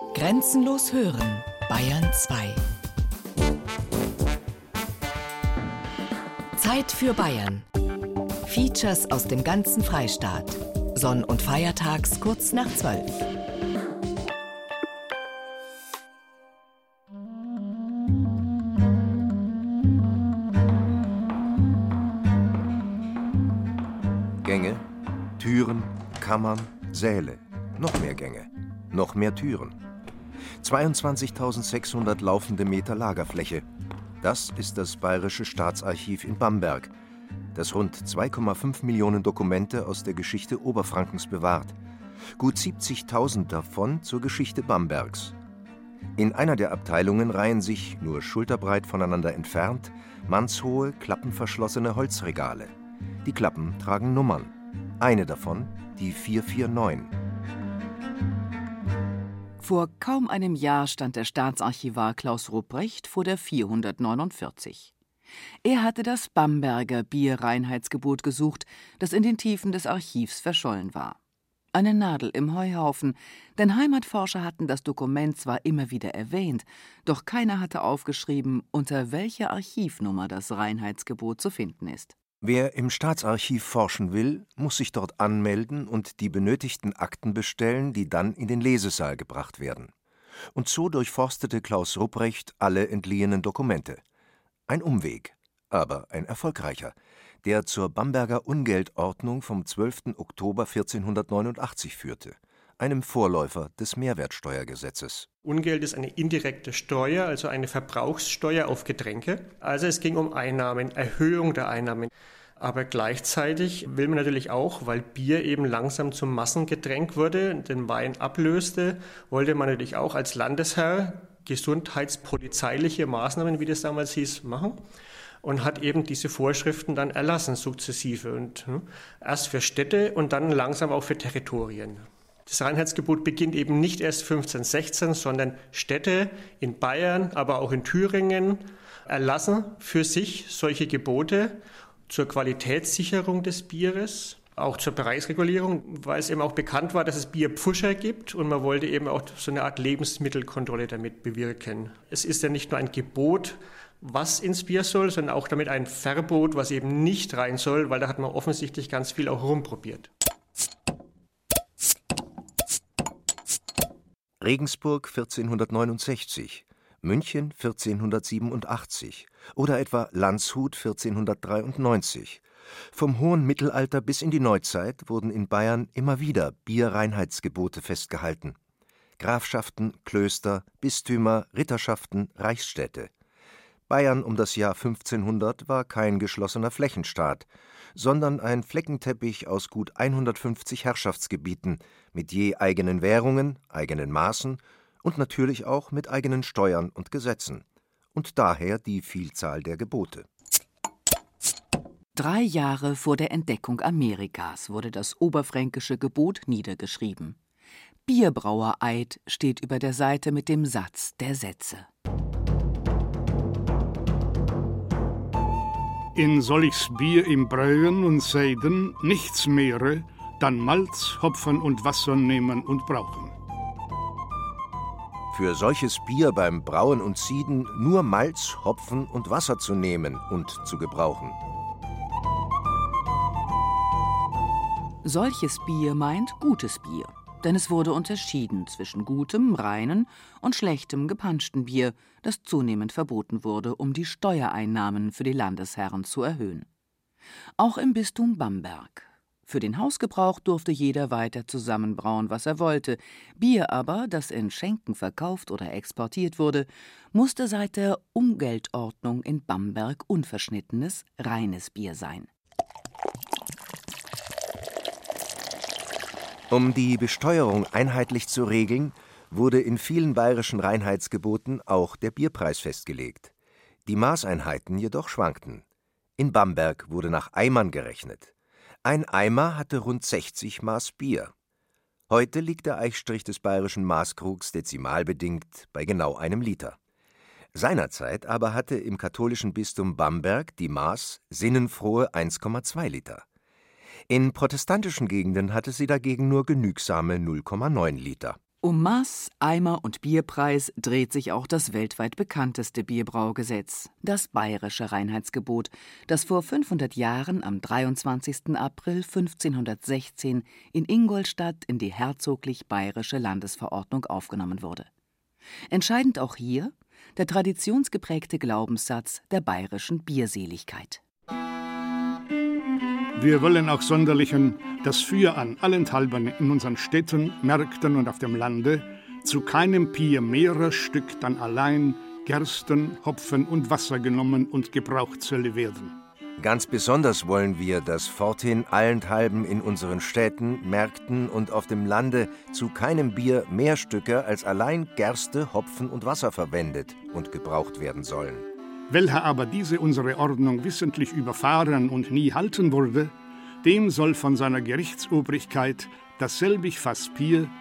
Grenzenlos hören, Bayern 2. Zeit für Bayern. Features aus dem ganzen Freistaat. Sonn- und Feiertags kurz nach 12. Gänge, Türen, Kammern, Säle. Noch mehr Gänge, noch mehr Türen. 22.600 laufende Meter Lagerfläche. Das ist das Bayerische Staatsarchiv in Bamberg, das rund 2,5 Millionen Dokumente aus der Geschichte Oberfrankens bewahrt. Gut 70.000 davon zur Geschichte Bambergs. In einer der Abteilungen reihen sich, nur schulterbreit voneinander entfernt, mannshohe, klappenverschlossene Holzregale. Die Klappen tragen Nummern. Eine davon die 449. Vor kaum einem Jahr stand der Staatsarchivar Klaus Rupprecht vor der 449. Er hatte das Bamberger Bierreinheitsgebot gesucht, das in den Tiefen des Archivs verschollen war. Eine Nadel im Heuhaufen, denn Heimatforscher hatten das Dokument zwar immer wieder erwähnt, doch keiner hatte aufgeschrieben, unter welcher Archivnummer das Reinheitsgebot zu finden ist. Wer im Staatsarchiv forschen will, muss sich dort anmelden und die benötigten Akten bestellen, die dann in den Lesesaal gebracht werden. Und so durchforstete Klaus Rupprecht alle entliehenen Dokumente. Ein Umweg, aber ein erfolgreicher, der zur Bamberger Ungeldordnung vom 12. Oktober 1489 führte, einem Vorläufer des Mehrwertsteuergesetzes. Ungeld ist eine indirekte Steuer, also eine Verbrauchssteuer auf Getränke. Also es ging um Einnahmen, Erhöhung der Einnahmen. Aber gleichzeitig will man natürlich auch, weil Bier eben langsam zum Massengetränk wurde, den Wein ablöste, wollte man natürlich auch als Landesherr gesundheitspolizeiliche Maßnahmen, wie das damals hieß, machen und hat eben diese Vorschriften dann erlassen, sukzessive. Und hm, erst für Städte und dann langsam auch für Territorien. Das Reinheitsgebot beginnt eben nicht erst 1516, sondern Städte in Bayern, aber auch in Thüringen erlassen für sich solche Gebote zur Qualitätssicherung des Bieres, auch zur Preisregulierung, weil es eben auch bekannt war, dass es Bierpfuscher gibt und man wollte eben auch so eine Art Lebensmittelkontrolle damit bewirken. Es ist ja nicht nur ein Gebot, was ins Bier soll, sondern auch damit ein Verbot, was eben nicht rein soll, weil da hat man offensichtlich ganz viel auch rumprobiert. Regensburg 1469, München 1487 oder etwa Landshut 1493. Vom hohen Mittelalter bis in die Neuzeit wurden in Bayern immer wieder Bierreinheitsgebote festgehalten. Grafschaften, Klöster, Bistümer, Ritterschaften, Reichsstädte. Bayern um das Jahr 1500 war kein geschlossener Flächenstaat, sondern ein Fleckenteppich aus gut 150 Herrschaftsgebieten mit je eigenen Währungen, eigenen Maßen und natürlich auch mit eigenen Steuern und Gesetzen. Und daher die Vielzahl der Gebote. Drei Jahre vor der Entdeckung Amerikas wurde das oberfränkische Gebot niedergeschrieben. Bierbrauereid steht über der Seite mit dem Satz der Sätze. In solches Bier im Breuen und Seiden nichts mehre, dann Malz, Hopfen und Wasser nehmen und brauchen. Für solches Bier beim Brauen und Sieden nur Malz, Hopfen und Wasser zu nehmen und zu gebrauchen. Solches Bier meint gutes Bier, denn es wurde unterschieden zwischen gutem, reinen und schlechtem gepanschten Bier, das zunehmend verboten wurde, um die Steuereinnahmen für die Landesherren zu erhöhen. Auch im Bistum Bamberg. Für den Hausgebrauch durfte jeder weiter zusammenbrauen, was er wollte. Bier aber, das in Schenken verkauft oder exportiert wurde, musste seit der Umgeldordnung in Bamberg unverschnittenes, reines Bier sein. Um die Besteuerung einheitlich zu regeln, wurde in vielen bayerischen Reinheitsgeboten auch der Bierpreis festgelegt. Die Maßeinheiten jedoch schwankten. In Bamberg wurde nach Eimern gerechnet. Ein Eimer hatte rund 60 Maß Bier. Heute liegt der Eichstrich des bayerischen Maßkrugs dezimalbedingt bei genau einem Liter. Seinerzeit aber hatte im katholischen Bistum Bamberg die Maß sinnenfrohe 1,2 Liter. In protestantischen Gegenden hatte sie dagegen nur genügsame 0,9 Liter. Um Maß, Eimer und Bierpreis dreht sich auch das weltweit bekannteste Bierbraugesetz, das Bayerische Reinheitsgebot, das vor 500 Jahren am 23. April 1516 in Ingolstadt in die herzoglich bayerische Landesverordnung aufgenommen wurde. Entscheidend auch hier der traditionsgeprägte Glaubenssatz der bayerischen Bierseligkeit. Wir wollen auch sonderlichen das Für an allenthalben in unseren Städten, Märkten und auf dem Lande zu keinem Bier mehrer Stück dann allein Gersten, Hopfen und Wasser genommen und gebraucht solle werden. Ganz besonders wollen wir, dass forthin allenthalben in unseren Städten, Märkten und auf dem Lande zu keinem Bier mehr Stücke als allein Gerste, Hopfen und Wasser verwendet und gebraucht werden sollen. Welcher aber diese unsere Ordnung wissentlich überfahren und nie halten wurde, dem soll von seiner Gerichtsobrigkeit dasselbig Fass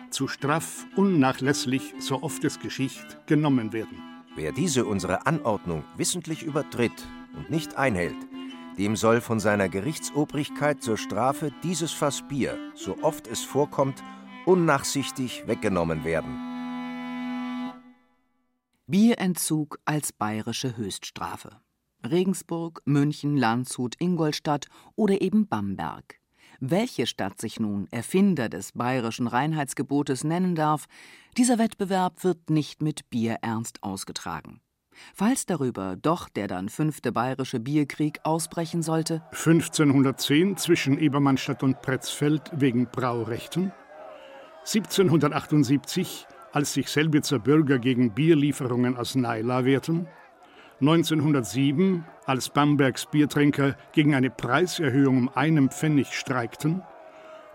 zu straff unnachlässlich, so oft es geschicht, genommen werden. Wer diese unsere Anordnung wissentlich übertritt und nicht einhält, dem soll von seiner Gerichtsobrigkeit zur Strafe dieses Fass so oft es vorkommt, unnachsichtig weggenommen werden. Bierentzug als bayerische Höchststrafe. Regensburg, München, Landshut, Ingolstadt oder eben Bamberg. Welche Stadt sich nun Erfinder des bayerischen Reinheitsgebotes nennen darf, dieser Wettbewerb wird nicht mit Bierernst ausgetragen. Falls darüber doch der dann fünfte bayerische Bierkrieg ausbrechen sollte, 1510 zwischen Ebermannstadt und Pretzfeld wegen Braurechten, 1778 als sich Selbitzer Bürger gegen Bierlieferungen aus Naila wehrten, 1907, als Bambergs Biertrinker gegen eine Preiserhöhung um einen Pfennig streikten,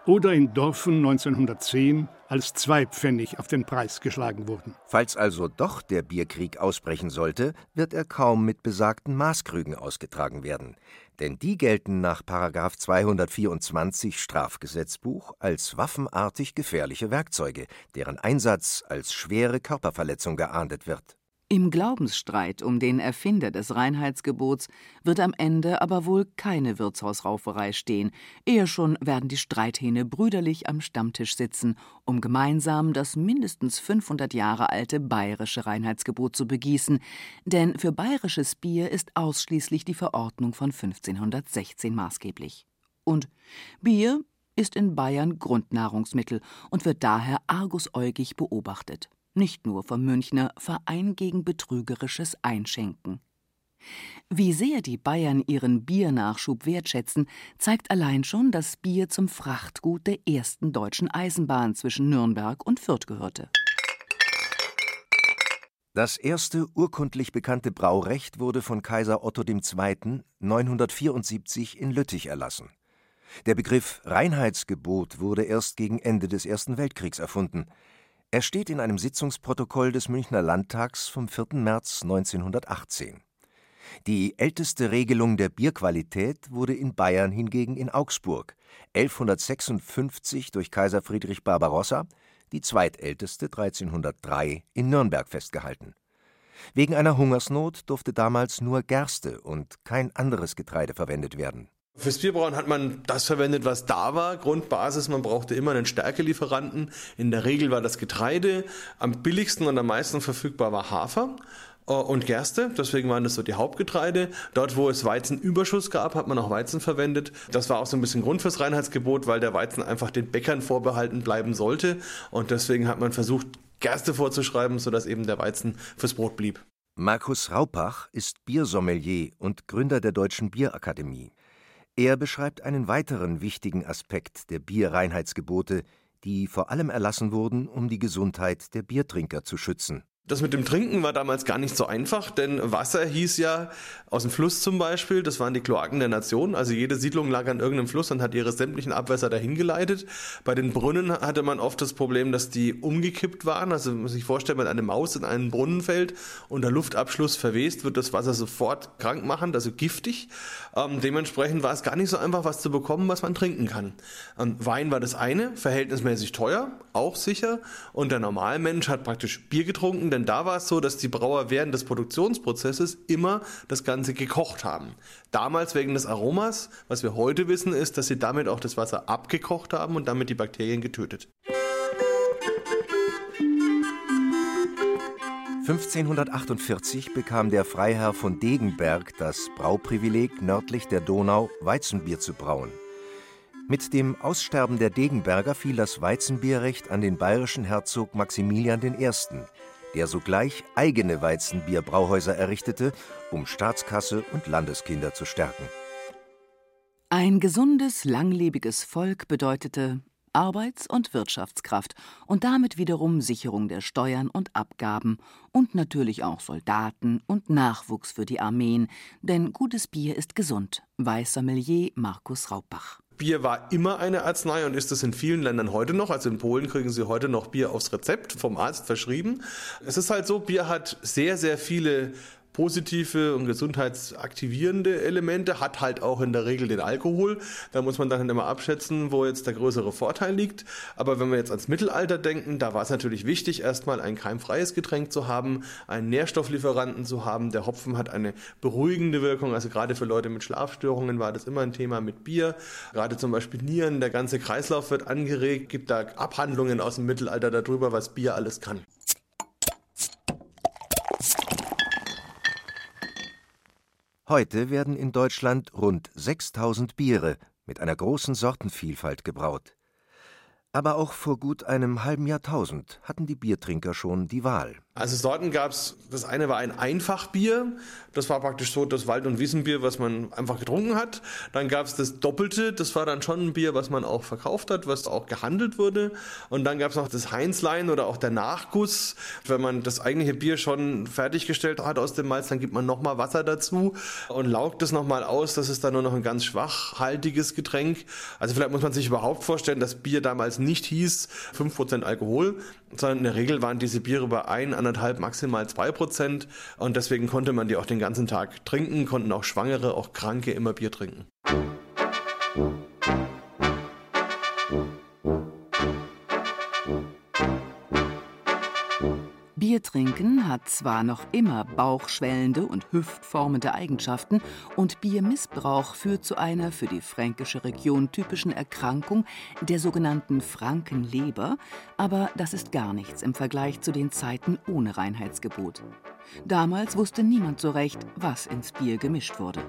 oder in Dorfen 1910, als zwei Pfennig auf den Preis geschlagen wurden. Falls also doch der Bierkrieg ausbrechen sollte, wird er kaum mit besagten Maßkrügen ausgetragen werden, denn die gelten nach 224 Strafgesetzbuch als waffenartig gefährliche Werkzeuge, deren Einsatz als schwere Körperverletzung geahndet wird. Im Glaubensstreit um den Erfinder des Reinheitsgebots wird am Ende aber wohl keine Wirtshausrauferei stehen, eher schon werden die Streithähne brüderlich am Stammtisch sitzen, um gemeinsam das mindestens 500 Jahre alte bayerische Reinheitsgebot zu begießen, denn für bayerisches Bier ist ausschließlich die Verordnung von 1516 maßgeblich. Und Bier ist in Bayern Grundnahrungsmittel und wird daher argusäugig beobachtet nicht nur vom Münchner Verein gegen betrügerisches Einschenken. Wie sehr die Bayern ihren Biernachschub wertschätzen, zeigt allein schon, dass Bier zum Frachtgut der ersten deutschen Eisenbahn zwischen Nürnberg und Fürth gehörte. Das erste urkundlich bekannte Braurecht wurde von Kaiser Otto II. 974 in Lüttich erlassen. Der Begriff Reinheitsgebot wurde erst gegen Ende des Ersten Weltkriegs erfunden. Er steht in einem Sitzungsprotokoll des Münchner Landtags vom 4. März 1918. Die älteste Regelung der Bierqualität wurde in Bayern hingegen in Augsburg 1156 durch Kaiser Friedrich Barbarossa, die zweitälteste 1303 in Nürnberg festgehalten. Wegen einer Hungersnot durfte damals nur Gerste und kein anderes Getreide verwendet werden Fürs Bierbrauen hat man das verwendet, was da war. Grundbasis, man brauchte immer einen Stärkelieferanten. In der Regel war das Getreide. Am billigsten und am meisten verfügbar war Hafer äh, und Gerste. Deswegen waren das so die Hauptgetreide. Dort, wo es Weizenüberschuss gab, hat man auch Weizen verwendet. Das war auch so ein bisschen Grund fürs Reinheitsgebot, weil der Weizen einfach den Bäckern vorbehalten bleiben sollte. Und deswegen hat man versucht, Gerste vorzuschreiben, sodass eben der Weizen fürs Brot blieb. Markus Raupach ist Biersommelier und Gründer der Deutschen Bierakademie. Er beschreibt einen weiteren wichtigen Aspekt der Bierreinheitsgebote, die vor allem erlassen wurden, um die Gesundheit der Biertrinker zu schützen das mit dem Trinken war damals gar nicht so einfach, denn Wasser hieß ja aus dem Fluss zum Beispiel, das waren die Kloaken der Nation. Also jede Siedlung lag an irgendeinem Fluss und hat ihre sämtlichen Abwässer dahin geleitet. Bei den Brunnen hatte man oft das Problem, dass die umgekippt waren. Also man muss sich vorstellen, wenn eine Maus in einen Brunnen fällt und der Luftabschluss verwest, wird das Wasser sofort krank machen, also giftig. Ähm, dementsprechend war es gar nicht so einfach, was zu bekommen, was man trinken kann. Ähm, Wein war das eine, verhältnismäßig teuer, auch sicher. Und der Normalmensch hat praktisch Bier getrunken, denn da war es so, dass die Brauer während des Produktionsprozesses immer das Ganze gekocht haben. Damals wegen des Aromas, was wir heute wissen, ist, dass sie damit auch das Wasser abgekocht haben und damit die Bakterien getötet. 1548 bekam der Freiherr von Degenberg das Brauprivileg, nördlich der Donau Weizenbier zu brauen. Mit dem Aussterben der Degenberger fiel das Weizenbierrecht an den bayerischen Herzog Maximilian I., der sogleich eigene Weizenbierbrauhäuser errichtete, um Staatskasse und Landeskinder zu stärken. Ein gesundes, langlebiges Volk bedeutete Arbeits- und Wirtschaftskraft und damit wiederum Sicherung der Steuern und Abgaben und natürlich auch Soldaten und Nachwuchs für die Armeen, denn gutes Bier ist gesund. Weiß Sommelier Markus Raubbach. Bier war immer eine Arznei und ist es in vielen Ländern heute noch. Also in Polen kriegen sie heute noch Bier aufs Rezept vom Arzt verschrieben. Es ist halt so, Bier hat sehr, sehr viele positive und gesundheitsaktivierende Elemente, hat halt auch in der Regel den Alkohol. Da muss man dann immer abschätzen, wo jetzt der größere Vorteil liegt. Aber wenn wir jetzt ans Mittelalter denken, da war es natürlich wichtig, erstmal ein keimfreies Getränk zu haben, einen Nährstofflieferanten zu haben. Der Hopfen hat eine beruhigende Wirkung. Also gerade für Leute mit Schlafstörungen war das immer ein Thema mit Bier. Gerade zum Beispiel Nieren, der ganze Kreislauf wird angeregt. Gibt da Abhandlungen aus dem Mittelalter darüber, was Bier alles kann. Heute werden in Deutschland rund 6000 Biere mit einer großen Sortenvielfalt gebraut. Aber auch vor gut einem halben Jahrtausend hatten die Biertrinker schon die Wahl. Also Sorten gab es, das eine war ein Einfachbier, das war praktisch so das Wald- und Wiesenbier, was man einfach getrunken hat. Dann gab es das Doppelte, das war dann schon ein Bier, was man auch verkauft hat, was auch gehandelt wurde. Und dann gab es noch das Heinzlein oder auch der Nachguss. Wenn man das eigentliche Bier schon fertiggestellt hat aus dem Malz, dann gibt man nochmal Wasser dazu und laugt es nochmal aus. Das ist dann nur noch ein ganz schwachhaltiges Getränk. Also vielleicht muss man sich überhaupt vorstellen, dass Bier damals nicht hieß 5% Alkohol, sondern in der Regel waren diese Biere bei ein, anderthalb, maximal zwei Prozent. Und deswegen konnte man die auch den ganzen Tag trinken, konnten auch Schwangere, auch Kranke immer Bier trinken. Bier trinken hat zwar noch immer bauchschwellende und hüftformende Eigenschaften und Biermissbrauch führt zu einer für die fränkische Region typischen Erkrankung, der sogenannten Frankenleber, aber das ist gar nichts im Vergleich zu den Zeiten ohne Reinheitsgebot. Damals wusste niemand so recht, was ins Bier gemischt wurde.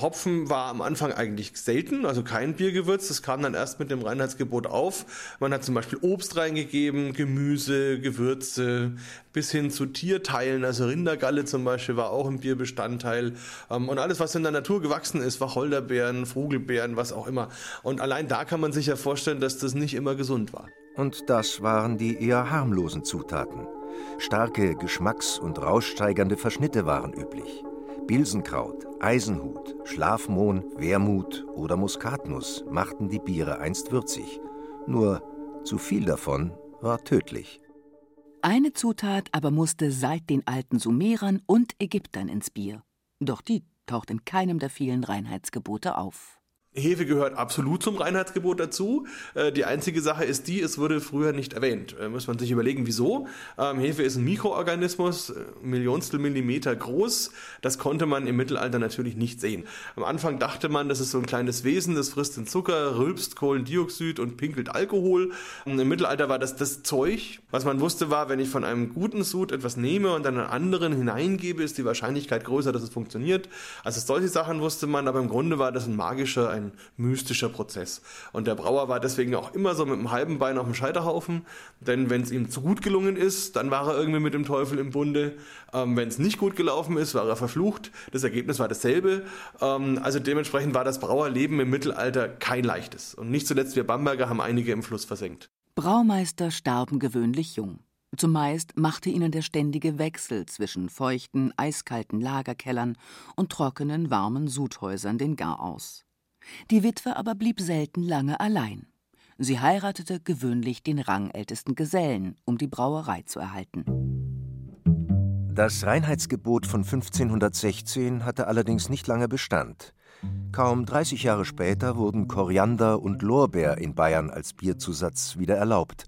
Hopfen war am Anfang eigentlich selten, also kein Biergewürz. Das kam dann erst mit dem Reinheitsgebot auf. Man hat zum Beispiel Obst reingegeben, Gemüse, Gewürze, bis hin zu Tierteilen, also Rindergalle zum Beispiel war auch ein Bierbestandteil. Ähm, und alles, was in der Natur gewachsen ist, Wacholderbeeren, Vogelbeeren, was auch immer. Und allein da kann man sich ja vorstellen, dass das nicht immer gesund war. Und das waren die eher harmlosen Zutaten. Starke, geschmacks- und rauschsteigernde Verschnitte waren üblich. Bilsenkraut, Eisenhut, Schlafmohn, Wermut oder Muskatnuss machten die Biere einst würzig. Nur zu viel davon war tödlich. Eine Zutat aber musste seit den alten Sumerern und Ägyptern ins Bier. Doch die taucht in keinem der vielen Reinheitsgebote auf. Hefe gehört absolut zum Reinheitsgebot dazu. Äh, die einzige Sache ist die, es wurde früher nicht erwähnt. Äh, muss man sich überlegen, wieso. Ähm, Hefe ist ein Mikroorganismus, äh, Millionstel Millimeter groß. Das konnte man im Mittelalter natürlich nicht sehen. Am Anfang dachte man, das ist so ein kleines Wesen, das frisst den Zucker, rülpst Kohlendioxid und pinkelt Alkohol. Im Mittelalter war das das Zeug. Was man wusste war, wenn ich von einem guten Sud etwas nehme und dann einen anderen hineingebe, ist die Wahrscheinlichkeit größer, dass es funktioniert. Also solche Sachen wusste man, aber im Grunde war das ein magischer, ein ein mystischer Prozess. Und der Brauer war deswegen auch immer so mit einem halben Bein auf dem Scheiterhaufen, denn wenn es ihm zu gut gelungen ist, dann war er irgendwie mit dem Teufel im Bunde. Ähm, wenn es nicht gut gelaufen ist, war er verflucht. Das Ergebnis war dasselbe. Ähm, also dementsprechend war das Brauerleben im Mittelalter kein leichtes. Und nicht zuletzt wir Bamberger haben einige im Fluss versenkt. Braumeister starben gewöhnlich jung. Zumeist machte ihnen der ständige Wechsel zwischen feuchten, eiskalten Lagerkellern und trockenen, warmen Sudhäusern den Gar aus. Die Witwe aber blieb selten lange allein. Sie heiratete gewöhnlich den rangältesten Gesellen, um die Brauerei zu erhalten. Das Reinheitsgebot von 1516 hatte allerdings nicht lange Bestand. Kaum 30 Jahre später wurden Koriander und Lorbeer in Bayern als Bierzusatz wieder erlaubt.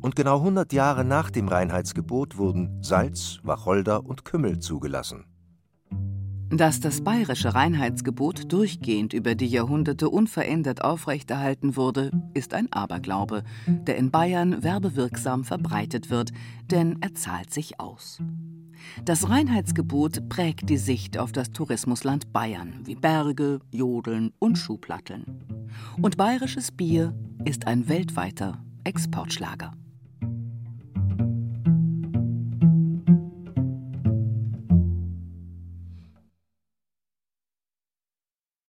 Und genau 100 Jahre nach dem Reinheitsgebot wurden Salz, Wacholder und Kümmel zugelassen. Dass das bayerische Reinheitsgebot durchgehend über die Jahrhunderte unverändert aufrechterhalten wurde, ist ein Aberglaube, der in Bayern werbewirksam verbreitet wird, denn er zahlt sich aus. Das Reinheitsgebot prägt die Sicht auf das Tourismusland Bayern, wie Berge, Jodeln und Schuhplatteln. Und bayerisches Bier ist ein weltweiter Exportschlager.